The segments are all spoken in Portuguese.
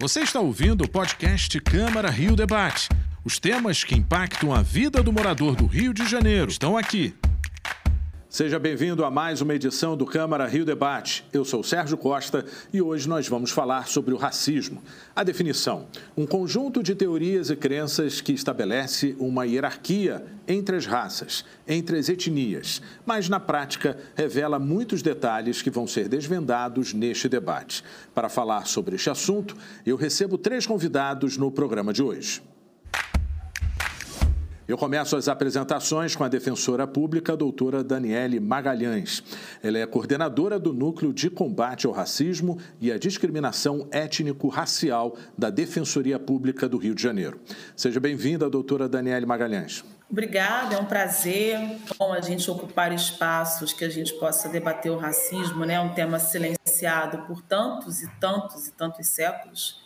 Você está ouvindo o podcast Câmara Rio Debate. Os temas que impactam a vida do morador do Rio de Janeiro estão aqui. Seja bem-vindo a mais uma edição do Câmara Rio Debate. Eu sou Sérgio Costa e hoje nós vamos falar sobre o racismo. A definição: um conjunto de teorias e crenças que estabelece uma hierarquia entre as raças, entre as etnias, mas na prática revela muitos detalhes que vão ser desvendados neste debate. Para falar sobre este assunto, eu recebo três convidados no programa de hoje. Eu começo as apresentações com a defensora pública, a doutora Daniele Magalhães. Ela é coordenadora do Núcleo de Combate ao Racismo e à Discriminação Étnico-Racial da Defensoria Pública do Rio de Janeiro. Seja bem-vinda, doutora Daniele Magalhães. Obrigada, é um prazer bom a gente ocupar espaços que a gente possa debater o racismo, né? um tema silenciado por tantos e tantos e tantos séculos.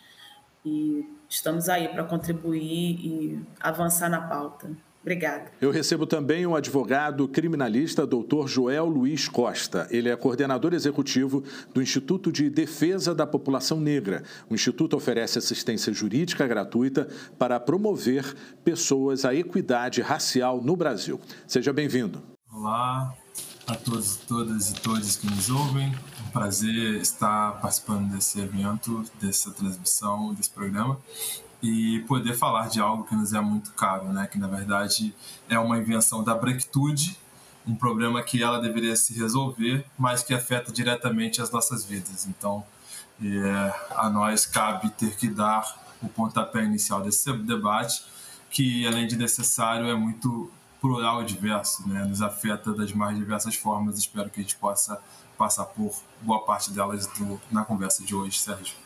E estamos aí para contribuir e avançar na pauta. Obrigada. Eu recebo também o advogado criminalista Dr. Joel Luiz Costa. Ele é coordenador executivo do Instituto de Defesa da População Negra. O Instituto oferece assistência jurídica gratuita para promover pessoas à equidade racial no Brasil. Seja bem-vindo. Olá a todos, todas e todos que nos ouvem. É um prazer estar participando desse evento, dessa transmissão, desse programa e poder falar de algo que nos é muito caro, né? Que na verdade é uma invenção da branquitude, um problema que ela deveria se resolver, mas que afeta diretamente as nossas vidas. Então, é, a nós cabe ter que dar o pontapé inicial desse debate, que além de necessário é muito plural e diverso, né? Nos afeta das mais diversas formas. Espero que a gente possa passar por boa parte delas do, na conversa de hoje, Sérgio.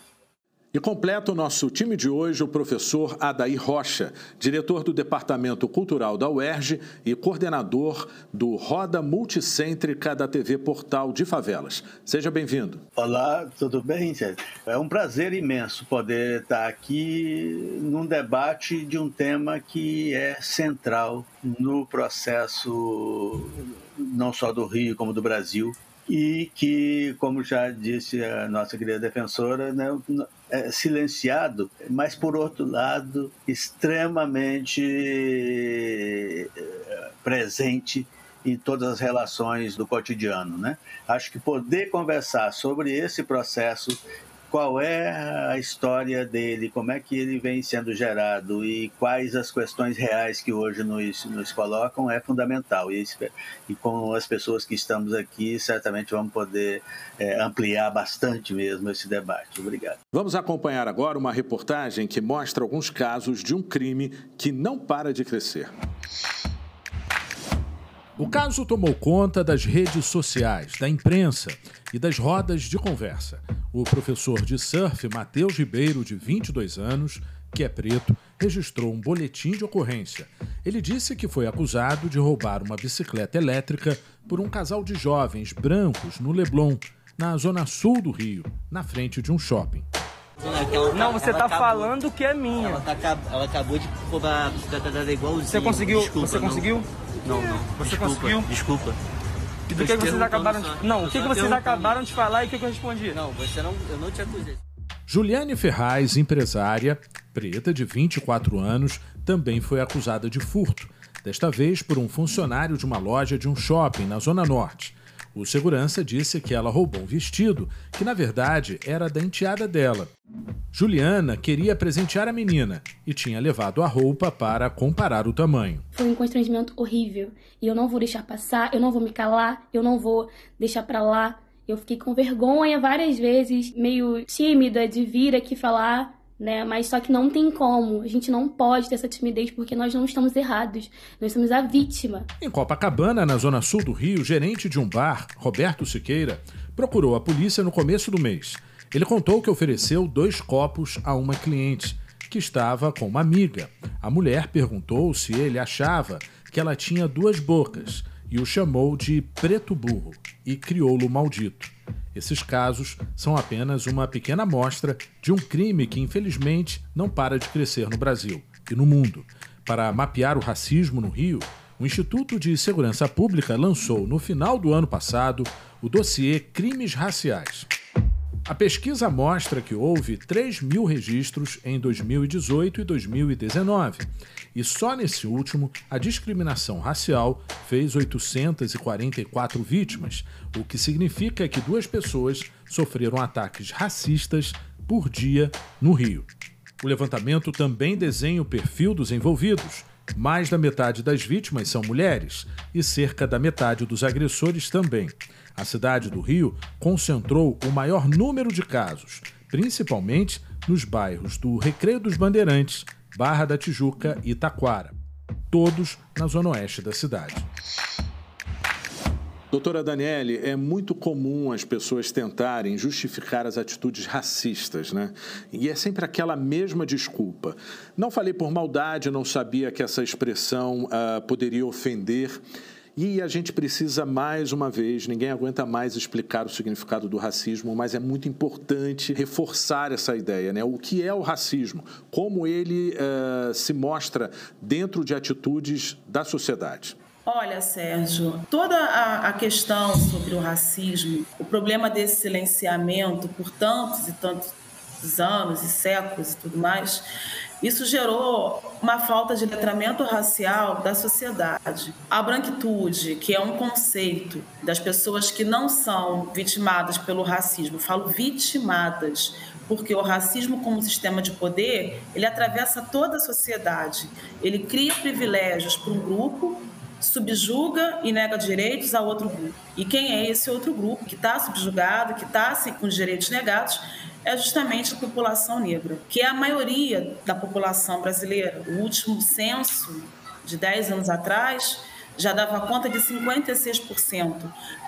E completa o nosso time de hoje o professor Adair Rocha, diretor do Departamento Cultural da UERJ e coordenador do Roda Multicêntrica da TV Portal de Favelas. Seja bem-vindo. Olá, tudo bem, Sérgio? É um prazer imenso poder estar aqui num debate de um tema que é central no processo não só do Rio como do Brasil, e que, como já disse a nossa querida defensora, né, é silenciado, mas por outro lado, extremamente eh, presente em todas as relações do cotidiano. Né? Acho que poder conversar sobre esse processo qual é a história dele, como é que ele vem sendo gerado e quais as questões reais que hoje nos, nos colocam é fundamental. E, e com as pessoas que estamos aqui, certamente vamos poder é, ampliar bastante mesmo esse debate. Obrigado. Vamos acompanhar agora uma reportagem que mostra alguns casos de um crime que não para de crescer. O caso tomou conta das redes sociais, da imprensa e das rodas de conversa. O professor de surf Matheus Ribeiro, de 22 anos, que é preto, registrou um boletim de ocorrência. Ele disse que foi acusado de roubar uma bicicleta elétrica por um casal de jovens brancos no Leblon, na zona sul do Rio, na frente de um shopping. Não, você está falando que é minha. Ela, tá, ela acabou de roubar a bicicleta dela igualzinho. Você conseguiu? Desculpa, você conseguiu? Não, não. Você desculpa, conseguiu? Desculpa. E do que, que vocês acabaram de... Não, o que, que vocês acabaram de falar e o que, que eu respondi? Não, você não, eu não te acusei. Juliane Ferraz, empresária, preta de 24 anos, também foi acusada de furto, desta vez por um funcionário de uma loja de um shopping na Zona Norte. O segurança disse que ela roubou um vestido, que na verdade era da enteada dela. Juliana queria presentear a menina e tinha levado a roupa para comparar o tamanho. Foi um constrangimento horrível e eu não vou deixar passar, eu não vou me calar, eu não vou deixar para lá. Eu fiquei com vergonha várias vezes, meio tímida de vir aqui falar, né? Mas só que não tem como. A gente não pode ter essa timidez porque nós não estamos errados. Nós somos a vítima. Em Copacabana, na zona sul do Rio, gerente de um bar, Roberto Siqueira, procurou a polícia no começo do mês. Ele contou que ofereceu dois copos a uma cliente que estava com uma amiga. A mulher perguntou se ele achava que ela tinha duas bocas e o chamou de preto burro e crioulo maldito. Esses casos são apenas uma pequena amostra de um crime que, infelizmente, não para de crescer no Brasil e no mundo. Para mapear o racismo no Rio, o Instituto de Segurança Pública lançou, no final do ano passado, o dossiê Crimes Raciais. A pesquisa mostra que houve 3 mil registros em 2018 e 2019, e só nesse último a discriminação racial fez 844 vítimas, o que significa que duas pessoas sofreram ataques racistas por dia no Rio. O levantamento também desenha o perfil dos envolvidos. Mais da metade das vítimas são mulheres e cerca da metade dos agressores também. A cidade do Rio concentrou o maior número de casos, principalmente nos bairros do Recreio dos Bandeirantes, Barra da Tijuca e Taquara, todos na zona oeste da cidade. Doutora Daniele, é muito comum as pessoas tentarem justificar as atitudes racistas, né? E é sempre aquela mesma desculpa. Não falei por maldade, não sabia que essa expressão uh, poderia ofender. E a gente precisa, mais uma vez, ninguém aguenta mais explicar o significado do racismo, mas é muito importante reforçar essa ideia, né? O que é o racismo? Como ele uh, se mostra dentro de atitudes da sociedade? Olha, Sérgio, toda a, questão sobre o racismo, o problema desse silenciamento por tantos e tantos anos e séculos e tudo mais, isso gerou uma falta de letramento racial da sociedade. A branquitude, que é um conceito das pessoas que não são vitimadas pelo racismo, falo vitimadas, porque o racismo como sistema de poder, ele atravessa toda a sociedade. Ele cria privilégios para um grupo subjuga e nega direitos a outro grupo. E quem é esse outro grupo que está subjugado, que está com os direitos negados, é justamente a população negra, que é a maioria da população brasileira. O último censo de 10 anos atrás já dava conta de 56%.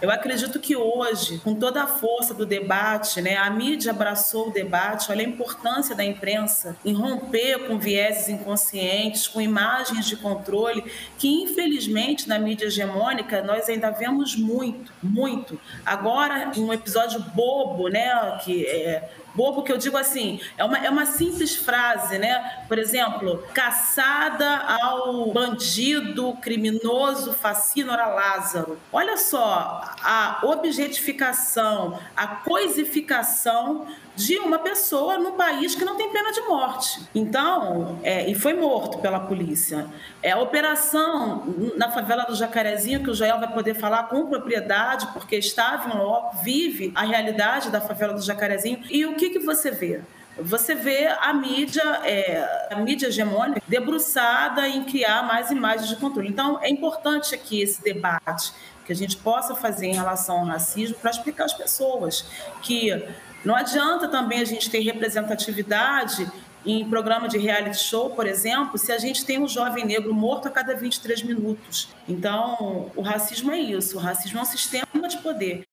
Eu acredito que hoje, com toda a força do debate, né, a mídia abraçou o debate, olha a importância da imprensa em romper com vieses inconscientes, com imagens de controle, que infelizmente na mídia hegemônica nós ainda vemos muito, muito. Agora, um episódio bobo, né, que é, bobo que eu digo assim, é uma, é uma simples frase, né? Por exemplo, caçada ao bandido, criminoso, fascínora Lázaro. Olha só, a objetificação, a coisificação de uma pessoa no país que não tem pena de morte. Então, é, e foi morto pela polícia. É a operação na favela do Jacarezinho, que o Joel vai poder falar com propriedade, porque estava em loco, vive a realidade da favela do Jacarezinho. E o que, que você vê? Você vê a mídia, é, a mídia hegemônica, debruçada em criar mais imagens de controle. Então, é importante aqui esse debate que a gente possa fazer em relação ao racismo para explicar às pessoas que não adianta também a gente ter representatividade em programa de reality show, por exemplo, se a gente tem um jovem negro morto a cada 23 minutos. Então, o racismo é isso. O racismo é um sistema de poder.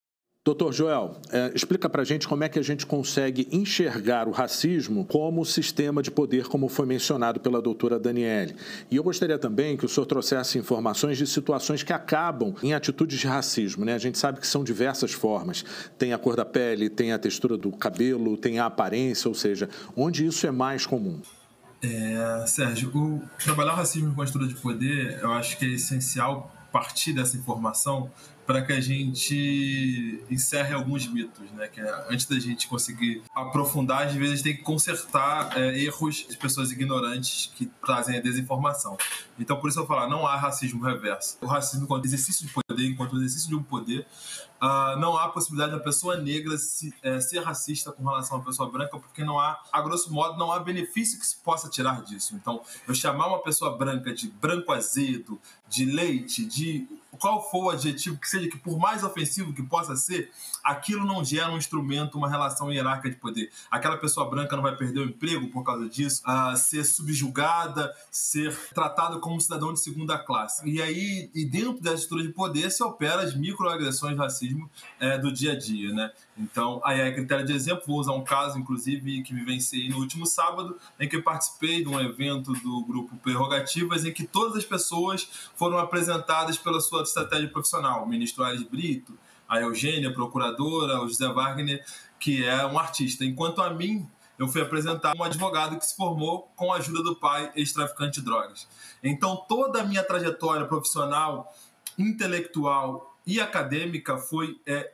Doutor Joel, é, explica para a gente como é que a gente consegue enxergar o racismo como sistema de poder, como foi mencionado pela doutora Daniele. E eu gostaria também que o senhor trouxesse informações de situações que acabam em atitudes de racismo. Né? A gente sabe que são diversas formas. Tem a cor da pele, tem a textura do cabelo, tem a aparência, ou seja, onde isso é mais comum. É, Sérgio, trabalhar o racismo a estrutura de poder, eu acho que é essencial partir dessa informação para que a gente encerre alguns mitos, né? Que é, antes da gente conseguir aprofundar, às vezes tem que consertar é, erros de pessoas ignorantes que trazem a desinformação. Então, por isso eu falo, não há racismo reverso. O racismo enquanto exercício de poder, enquanto exercício de um poder, uh, não há possibilidade da pessoa negra se, é, ser racista com relação à pessoa branca, porque não há, a grosso modo, não há benefício que se possa tirar disso. Então, eu chamar uma pessoa branca de branco azedo, de leite, de qual for o adjetivo que seja, que por mais ofensivo que possa ser, aquilo não gera um instrumento, uma relação hierárquica de poder. Aquela pessoa branca não vai perder o emprego por causa disso, a ser subjugada, ser tratada como cidadão de segunda classe. E aí, e dentro dessa estrutura de poder, se opera as microagressões de racismo é, do dia a dia, né? Então, aí é critério de exemplo, vou usar um caso, inclusive, que vivenciei no último sábado, em que eu participei de um evento do grupo Prerrogativas, em que todas as pessoas foram apresentadas pela sua estratégia profissional. O ministro Ares Brito, a Eugênia, a procuradora, o José Wagner, que é um artista. Enquanto a mim, eu fui apresentar um advogado que se formou com a ajuda do pai, ex-traficante de drogas. Então, toda a minha trajetória profissional, intelectual e acadêmica foi, é,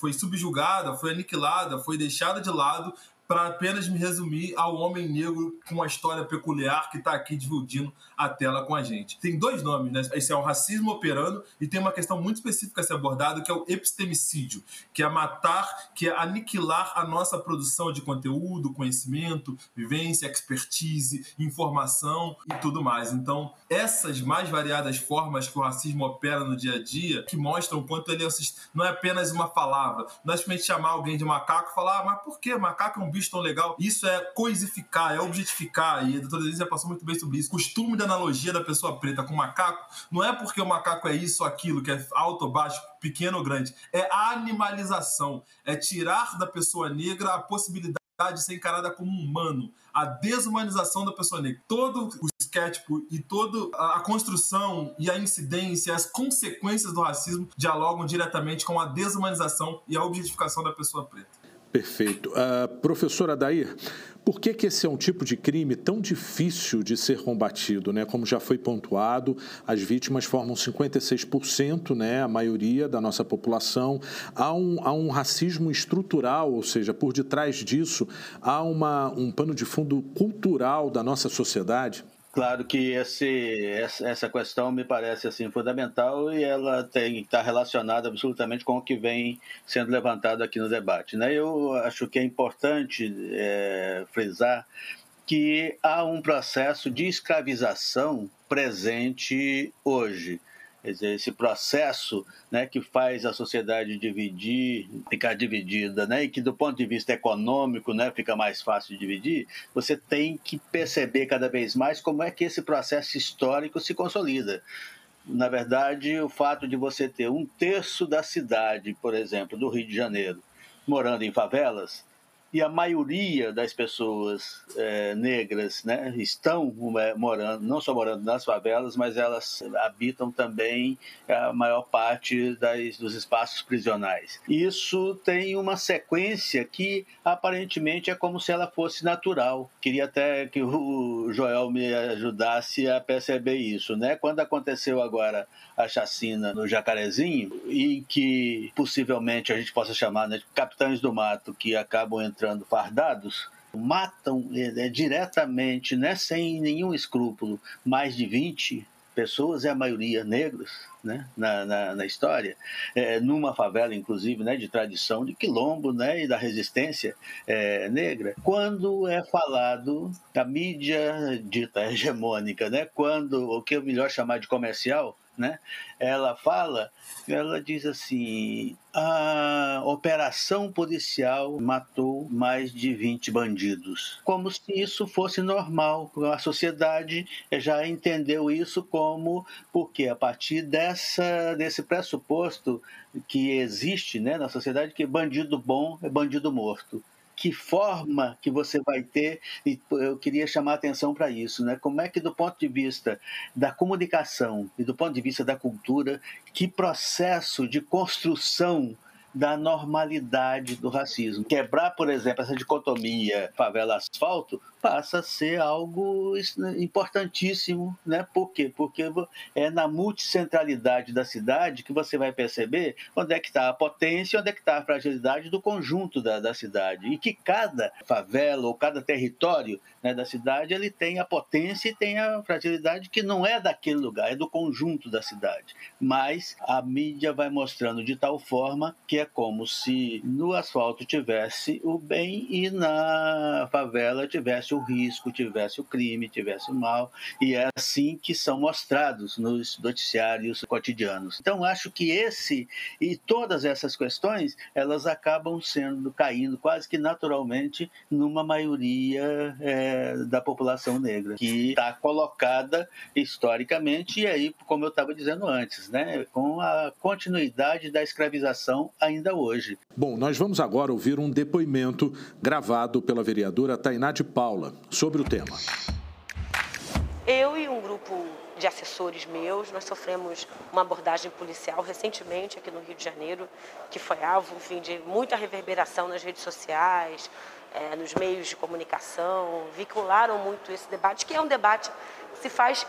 foi subjugada, foi aniquilada, foi deixada de lado para apenas me resumir ao homem negro com uma história peculiar que está aqui dividindo a tela com a gente. Tem dois nomes, né? Esse é o racismo operando e tem uma questão muito específica a ser abordada que é o epistemicídio, que é matar, que é aniquilar a nossa produção de conteúdo, conhecimento, vivência, expertise, informação e tudo mais. Então, essas mais variadas formas que o racismo opera no dia a dia, que mostram o quanto ele é não é apenas uma palavra, não é simplesmente chamar alguém de macaco e falar, ah, mas por que macaco é um bicho tão legal. Isso é coisificar, é objetificar. E a doutora Denise já passou muito bem sobre isso. Costume da analogia da pessoa preta com macaco não é porque o macaco é isso ou aquilo, que é alto ou baixo, pequeno ou grande. É animalização. É tirar da pessoa negra a possibilidade de ser encarada como humano, a desumanização da pessoa negra. Todo o esquétipo e toda a construção e a incidência, as consequências do racismo dialogam diretamente com a desumanização e a objetificação da pessoa preta. Perfeito. Uh, professora Dair, por que, que esse é um tipo de crime tão difícil de ser combatido? Né? Como já foi pontuado, as vítimas formam 56%, né? a maioria da nossa população. Há um, há um racismo estrutural, ou seja, por detrás disso, há uma, um pano de fundo cultural da nossa sociedade? Claro que esse, essa questão me parece assim fundamental e ela tem está relacionada absolutamente com o que vem sendo levantado aqui no debate. Né? Eu acho que é importante é, frisar que há um processo de escravização presente hoje. Quer dizer, esse processo né, que faz a sociedade dividir, ficar dividida, né, e que do ponto de vista econômico né, fica mais fácil de dividir, você tem que perceber cada vez mais como é que esse processo histórico se consolida. Na verdade, o fato de você ter um terço da cidade, por exemplo, do Rio de Janeiro, morando em favelas, e a maioria das pessoas é, negras né, estão morando, não só morando nas favelas, mas elas habitam também a maior parte das, dos espaços prisionais. Isso tem uma sequência que aparentemente é como se ela fosse natural. Queria até que o Joel me ajudasse a perceber isso. Né? Quando aconteceu agora a chacina no Jacarezinho, e que possivelmente a gente possa chamar né, de capitães do mato que acabam entrando fardados, matam é, diretamente, né, sem nenhum escrúpulo, mais de 20 pessoas, e a maioria negros, né, na, na, na história, é, numa favela, inclusive, né, de tradição de quilombo né, e da resistência é, negra. Quando é falado da mídia dita hegemônica, né, quando o que é melhor chamar de comercial, né? Ela fala, ela diz assim: a operação policial matou mais de 20 bandidos. Como se isso fosse normal. A sociedade já entendeu isso como porque a partir dessa desse pressuposto que existe, né, na sociedade que bandido bom é bandido morto que forma que você vai ter, e eu queria chamar a atenção para isso, né? Como é que, do ponto de vista da comunicação e do ponto de vista da cultura, que processo de construção da normalidade do racismo. Quebrar, por exemplo, essa dicotomia favela-asfalto passa a ser algo importantíssimo, né? Por quê? Porque é na multicentralidade da cidade que você vai perceber onde é que está a potência, onde é que está a fragilidade do conjunto da, da cidade e que cada favela ou cada território né, da cidade ele tem a potência e tem a fragilidade que não é daquele lugar, é do conjunto da cidade. Mas a mídia vai mostrando de tal forma que é como se no asfalto tivesse o bem e na favela tivesse o risco, tivesse o crime, tivesse o mal, e é assim que são mostrados nos noticiários cotidianos. Então, acho que esse e todas essas questões, elas acabam sendo, caindo quase que naturalmente numa maioria é, da população negra, que está colocada historicamente, e aí, como eu estava dizendo antes, né, com a continuidade da escravização ainda hoje. Bom, nós vamos agora ouvir um depoimento gravado pela vereadora Tainá de Paula sobre o tema. Eu e um grupo de assessores meus, nós sofremos uma abordagem policial recentemente aqui no Rio de Janeiro, que foi alvo, enfim, de muita reverberação nas redes sociais, é, nos meios de comunicação, vincularam muito esse debate, que é um debate que se faz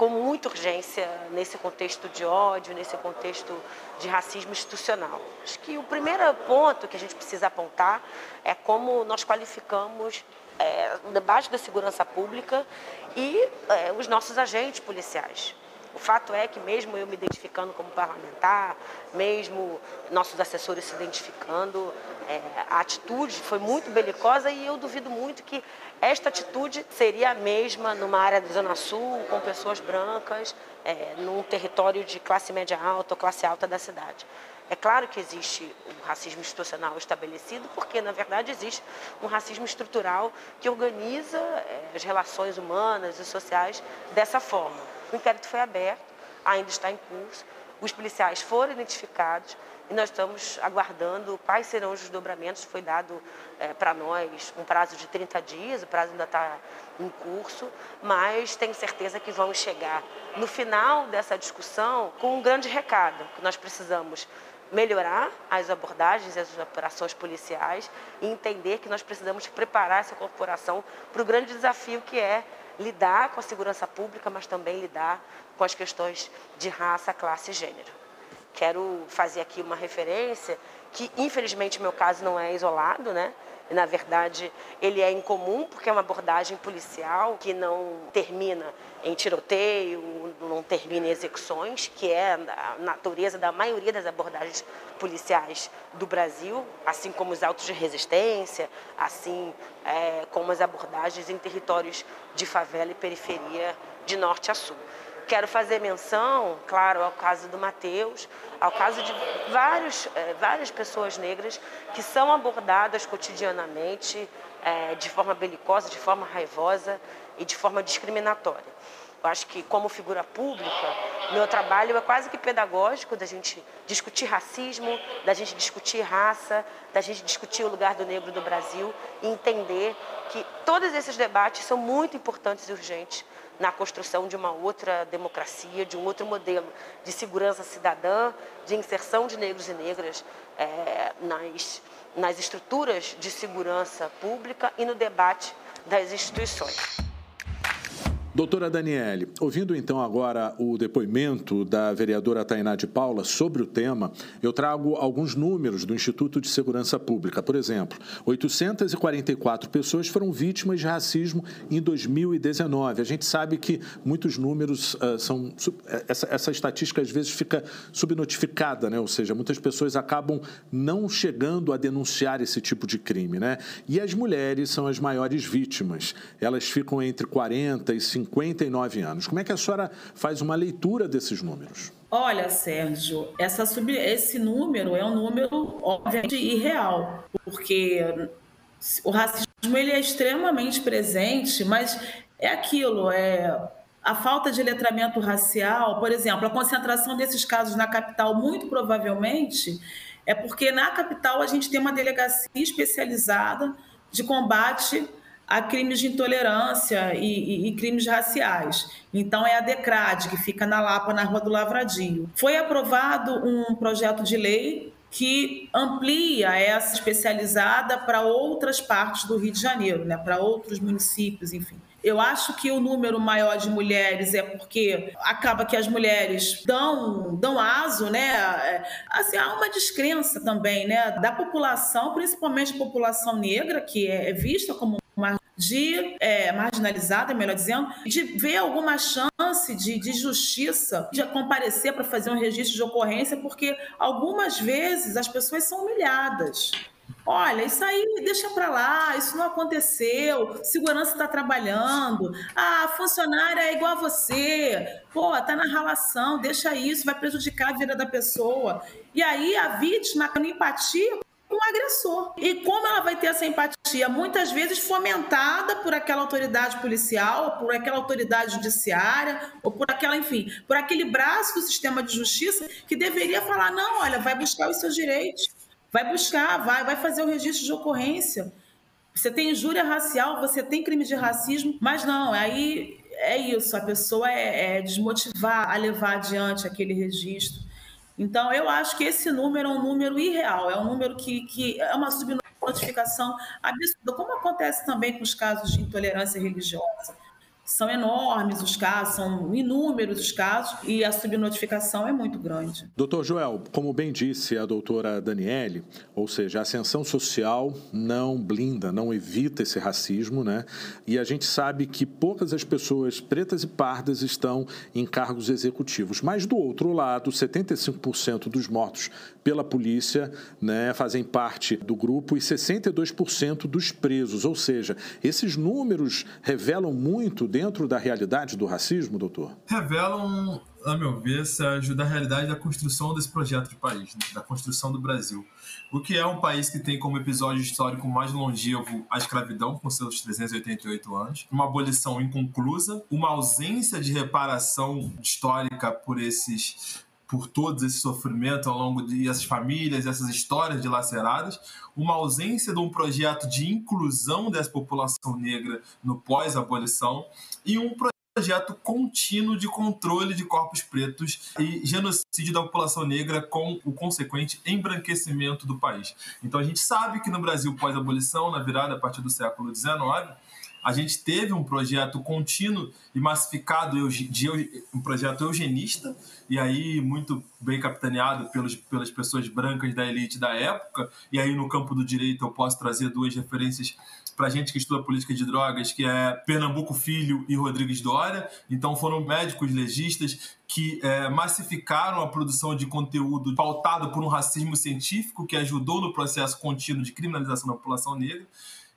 com muita urgência nesse contexto de ódio, nesse contexto de racismo institucional. Acho que o primeiro ponto que a gente precisa apontar é como nós qualificamos é, o debate da segurança pública e é, os nossos agentes policiais. O fato é que, mesmo eu me identificando como parlamentar, mesmo nossos assessores se identificando, é, a atitude foi muito belicosa e eu duvido muito que esta atitude seria a mesma numa área da Zona Sul, com pessoas brancas, é, num território de classe média alta ou classe alta da cidade. É claro que existe um racismo institucional estabelecido, porque, na verdade, existe um racismo estrutural que organiza é, as relações humanas e sociais dessa forma. O inquérito foi aberto, ainda está em curso, os policiais foram identificados e nós estamos aguardando quais serão os desdobramentos. Foi dado é, para nós um prazo de 30 dias, o prazo ainda está em curso, mas tenho certeza que vamos chegar no final dessa discussão com um grande recado, que nós precisamos melhorar as abordagens e as operações policiais e entender que nós precisamos preparar essa corporação para o grande desafio que é lidar com a segurança pública, mas também lidar com as questões de raça, classe e gênero. Quero fazer aqui uma referência que, infelizmente, meu caso não é isolado, né? Na verdade, ele é incomum porque é uma abordagem policial que não termina em tiroteio, não termina em execuções, que é a natureza da maioria das abordagens policiais do Brasil, assim como os autos de resistência, assim é, como as abordagens em territórios de favela e periferia de norte a sul. Quero fazer menção, claro, ao caso do Mateus, ao caso de vários, é, várias pessoas negras que são abordadas cotidianamente é, de forma belicosa, de forma raivosa e de forma discriminatória. Eu acho que, como figura pública, meu trabalho é quase que pedagógico da gente discutir racismo, da gente discutir raça, da gente discutir o lugar do negro no Brasil e entender que todos esses debates são muito importantes e urgentes na construção de uma outra democracia, de um outro modelo de segurança cidadã, de inserção de negros e negras é, nas, nas estruturas de segurança pública e no debate das instituições. Doutora Daniele, ouvindo então agora o depoimento da vereadora Tainá de Paula sobre o tema, eu trago alguns números do Instituto de Segurança Pública. Por exemplo, 844 pessoas foram vítimas de racismo em 2019. A gente sabe que muitos números uh, são. Essa, essa estatística às vezes fica subnotificada, né? ou seja, muitas pessoas acabam não chegando a denunciar esse tipo de crime. Né? E as mulheres são as maiores vítimas. Elas ficam entre 40 e 50 59 anos. Como é que a senhora faz uma leitura desses números? Olha, Sérgio, essa sub... esse número é um número, obviamente, irreal, porque o racismo ele é extremamente presente, mas é aquilo, é a falta de letramento racial, por exemplo, a concentração desses casos na capital, muito provavelmente, é porque na capital a gente tem uma delegacia especializada de combate a crimes de intolerância e, e, e, crimes raciais. Então, é a DECRAD, que fica na Lapa, na Rua do Lavradio. Foi aprovado um projeto de lei que amplia essa especializada para outras partes do Rio de Janeiro, né, para outros municípios, enfim. Eu acho que o número maior de mulheres é porque acaba que as mulheres dão, dão aso, né? É, assim, há uma descrença também, né? Da população, principalmente a população negra, que é vista como de é, marginalizada, melhor dizendo, de ver alguma chance de, de justiça, de comparecer para fazer um registro de ocorrência, porque algumas vezes as pessoas são humilhadas. Olha, isso aí deixa para lá, isso não aconteceu, segurança está trabalhando, ah, a funcionária é igual a você, pô, tá na relação, deixa isso, vai prejudicar a vida da pessoa. E aí a vítima, com empatia, o agressor. E como ela vai ter essa empatia? Muitas vezes fomentada por aquela autoridade policial, por aquela autoridade judiciária, ou por aquela, enfim, por aquele braço do sistema de justiça que deveria falar: não, olha, vai buscar os seus direitos, vai buscar, vai, vai fazer o registro de ocorrência. Você tem injúria racial, você tem crime de racismo, mas não, aí é isso, a pessoa é, é desmotivar a levar adiante aquele registro. Então, eu acho que esse número é um número irreal, é um número que, que é uma subnotificação absurda, como acontece também com os casos de intolerância religiosa. São enormes os casos, são inúmeros os casos e a subnotificação é muito grande. Doutor Joel, como bem disse a doutora Daniele, ou seja, a ascensão social não blinda, não evita esse racismo, né? E a gente sabe que poucas as pessoas pretas e pardas estão em cargos executivos. Mas do outro lado, 75% dos mortos pela polícia né, fazem parte do grupo e 62% dos presos. Ou seja, esses números revelam muito dentro da realidade do racismo, doutor? Revelam, a meu ver, Sérgio, da realidade da construção desse projeto de país, né? da construção do Brasil. O que é um país que tem como episódio histórico mais longevo a escravidão, com seus 388 anos, uma abolição inconclusa, uma ausência de reparação histórica por esses por todos esse sofrimento ao longo de essas famílias, essas histórias dilaceradas, uma ausência de um projeto de inclusão dessa população negra no pós-abolição e um projeto contínuo de controle de corpos pretos e genocídio da população negra com o consequente embranquecimento do país. Então a gente sabe que no Brasil pós-abolição, na virada a partir do século XIX, a gente teve um projeto contínuo e massificado de um projeto eugenista e aí muito bem capitaneado pelos, pelas pessoas brancas da elite da época e aí no campo do direito eu posso trazer duas referências para gente que estuda política de drogas que é Pernambuco Filho e Rodrigues Dória então foram médicos legistas que é, massificaram a produção de conteúdo pautado por um racismo científico que ajudou no processo contínuo de criminalização da população negra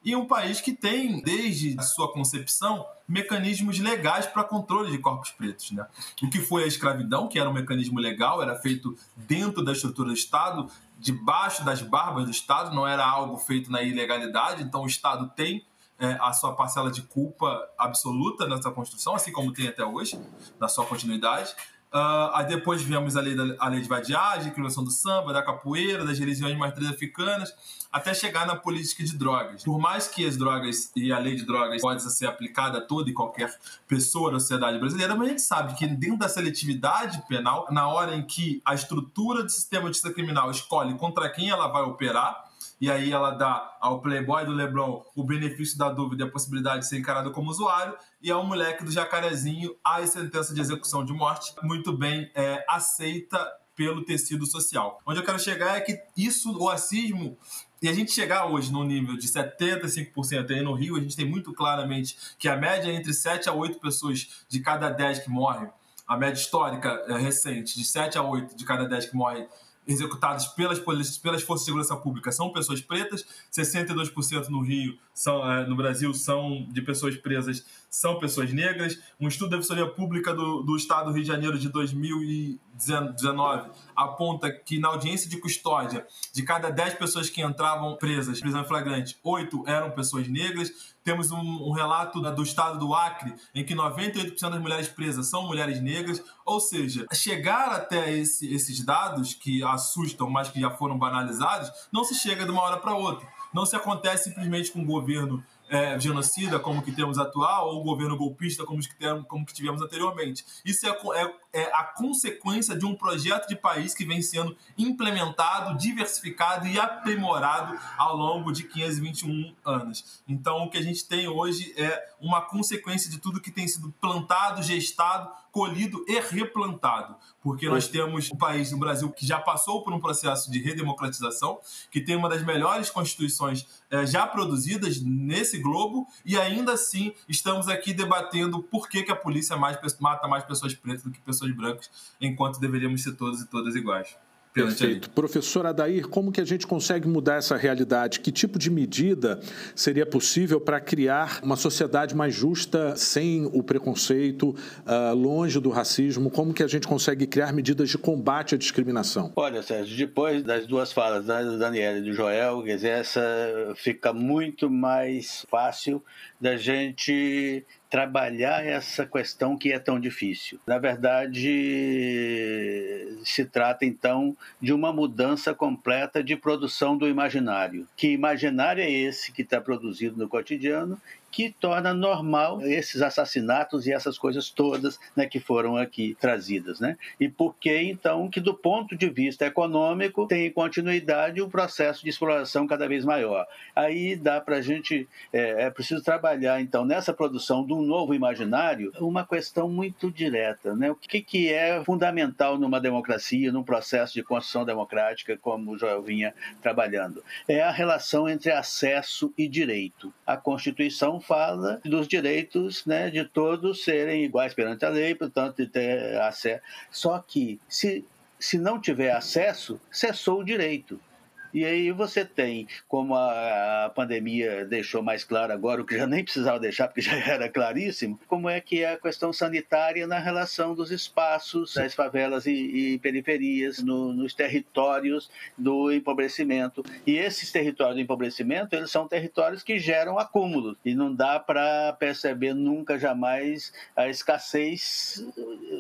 e um país que tem, desde a sua concepção, mecanismos legais para controle de corpos pretos. Né? O que foi a escravidão, que era um mecanismo legal, era feito dentro da estrutura do Estado, debaixo das barbas do Estado, não era algo feito na ilegalidade, então o Estado tem é, a sua parcela de culpa absoluta nessa construção, assim como tem até hoje, na sua continuidade. Uh, aí depois vemos a lei, da, a lei de vadiagem, a criação do samba, da capoeira, das religiões matriz africanas, até chegar na política de drogas. Por mais que as drogas e a lei de drogas possa ser aplicada a toda e qualquer pessoa da sociedade brasileira, mas a gente sabe que dentro da seletividade penal, na hora em que a estrutura do sistema de justiça criminal escolhe contra quem ela vai operar, e aí ela dá ao playboy do Leblon o benefício da dúvida e a possibilidade de ser encarado como usuário, e ao moleque do Jacarezinho a sentença de execução de morte, muito bem é, aceita pelo tecido social. Onde eu quero chegar é que isso, o racismo, e a gente chegar hoje no nível de 75% aí no Rio, a gente tem muito claramente que a média é entre 7 a 8 pessoas de cada 10 que morrem, a média histórica é, recente, de 7 a 8 de cada 10 que morrem executados pelas, pelas forças de segurança pública são pessoas pretas, 62% no Rio, são, é, no Brasil, são de pessoas presas, são pessoas negras. Um estudo da Defensoria Pública do, do Estado do Rio de Janeiro de 2019 aponta que na audiência de custódia, de cada 10 pessoas que entravam presas, prisão em flagrante, 8 eram pessoas negras. Temos um, um relato do estado do Acre, em que 98% das mulheres presas são mulheres negras. Ou seja, chegar até esse, esses dados que assustam, mas que já foram banalizados, não se chega de uma hora para outra. Não se acontece simplesmente com o governo é, genocida como que temos atual ou governo golpista como que, temos, como que tivemos anteriormente. Isso é, é, é, a consequência de um projeto de país que vem sendo implementado, diversificado e aprimorado ao longo de 521 anos. Então, o que a gente tem hoje é uma consequência de tudo que tem sido plantado, gestado, colhido e replantado, porque nós temos um país no Brasil que já passou por um processo de redemocratização, que tem uma das melhores constituições é, já produzidas nesse globo, e ainda assim estamos aqui debatendo por que, que a polícia mais, mata mais pessoas pretas do que pessoas brancas, enquanto deveríamos ser todos e todas iguais. Perfeito. Professor Adair, como que a gente consegue mudar essa realidade? Que tipo de medida seria possível para criar uma sociedade mais justa, sem o preconceito, uh, longe do racismo? Como que a gente consegue criar medidas de combate à discriminação? Olha, Sérgio, depois das duas falas da Daniela e do Joel, essa fica muito mais fácil da gente trabalhar essa questão que é tão difícil. Na verdade, se trata então de uma mudança completa de produção do imaginário. Que imaginário é esse que está produzido no cotidiano que torna normal esses assassinatos e essas coisas todas né, que foram aqui trazidas. Né? E por que, então, que do ponto de vista econômico tem continuidade um processo de exploração cada vez maior. Aí dá para a gente, é, é, preciso trabalhar, então, nessa produção de um novo imaginário, uma questão muito direta. Né? O que, que é fundamental numa democracia, num processo de construção democrática, como o Joel vinha trabalhando? É a relação entre acesso e direito. A Constituição fala dos direitos né, de todos serem iguais perante a lei, portanto, de ter acesso. Só que, se, se não tiver acesso, cessou o direito. E aí você tem, como a, pandemia deixou mais claro agora, o que já nem precisava deixar, porque já era claríssimo, como é que é a questão sanitária na relação dos espaços das favelas e, e periferias, no, nos territórios do empobrecimento. E esses territórios do empobrecimento, eles são territórios que geram acúmulos. E não dá para perceber nunca, jamais, a escassez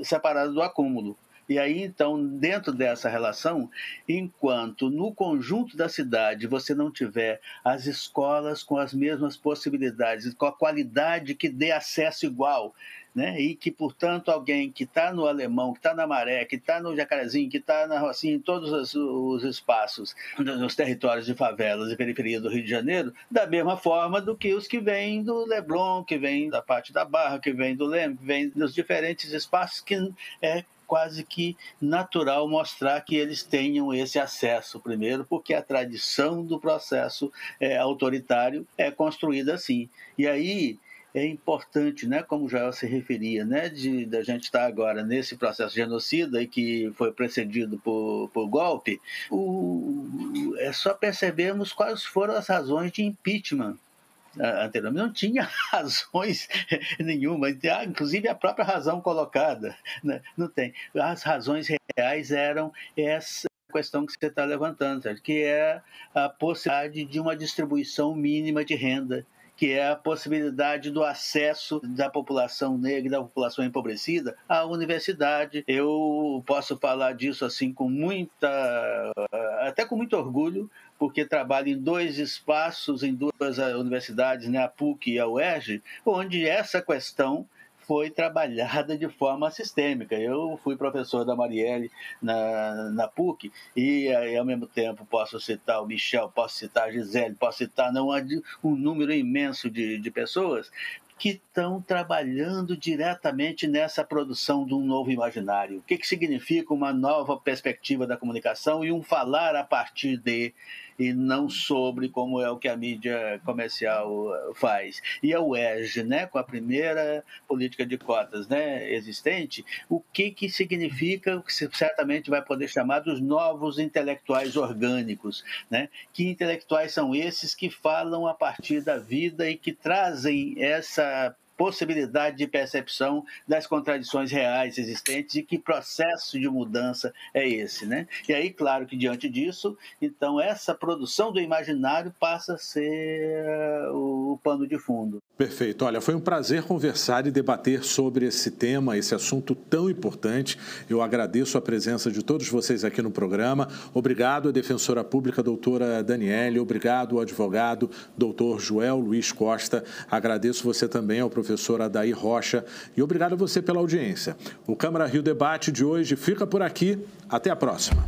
separada do acúmulo. E aí, então, dentro dessa relação, enquanto no conjunto da cidade você não tiver as escolas com as mesmas possibilidades, com a qualidade que dê acesso igual, né? e que, portanto, alguém que está no Alemão, que está na Maré, que está no Jacarezinho, que está na Rocinha, em todos os, os, espaços, nos territórios de favelas e periferia do Rio de Janeiro, da mesma forma do que os que vêm do Leblon, que vêm da parte da Barra, que vêm do Leme, que vêm dos diferentes espaços que é quase que natural mostrar que eles tenham esse acesso, primeiro, porque a tradição do processo é, autoritário é construída assim. E aí é importante, né, como já se referia, né, de da gente estar agora nesse processo genocida e que foi precedido por, por golpe, o, é só percebermos quais foram as razões de impeachment anteriormente não tinha razões nenhuma, inclusive a própria razão colocada, né? não tem. As razões reais eram essa questão que você está levantando, que é a possibilidade de uma distribuição mínima de renda que é a possibilidade do acesso da população negra, da população empobrecida, à universidade. Eu posso falar disso assim com muita, até com muito orgulho, porque trabalho em dois espaços, em duas universidades, né, a PUC e a UERJ, onde essa questão foi trabalhada de forma sistêmica. Eu fui professor da Marielle na, na PUC e, aí, ao mesmo tempo, posso citar o Michel, posso citar a Gisele, posso citar não, um número imenso de, de pessoas que estão trabalhando diretamente nessa produção de um novo imaginário. O que, que significa uma nova perspectiva da comunicação e um falar a partir de e não sobre como é o que a mídia comercial uh, faz. E a UERJ, né, com a primeira política de cotas né, existente, o que, que significa o que certamente vai poder chamar dos novos intelectuais orgânicos. Né? Que intelectuais são esses que falam a partir da vida e que trazem essa possibilidade de percepção das contradições reais existentes e que processo de mudança é esse, né? E aí, claro que diante disso, então essa produção do imaginário passa a ser o pano de fundo. Perfeito. Olha, foi um prazer conversar e debater sobre esse tema, esse assunto tão importante. Eu agradeço a presença de todos vocês aqui no programa. Obrigado à defensora pública, doutora Daniele. Obrigado ao advogado, doutor Joel Luiz Costa. Agradeço você também ao professor Adair Rocha. E obrigado a você pela audiência. O Câmara Rio Debate de hoje fica por aqui. Até a próxima.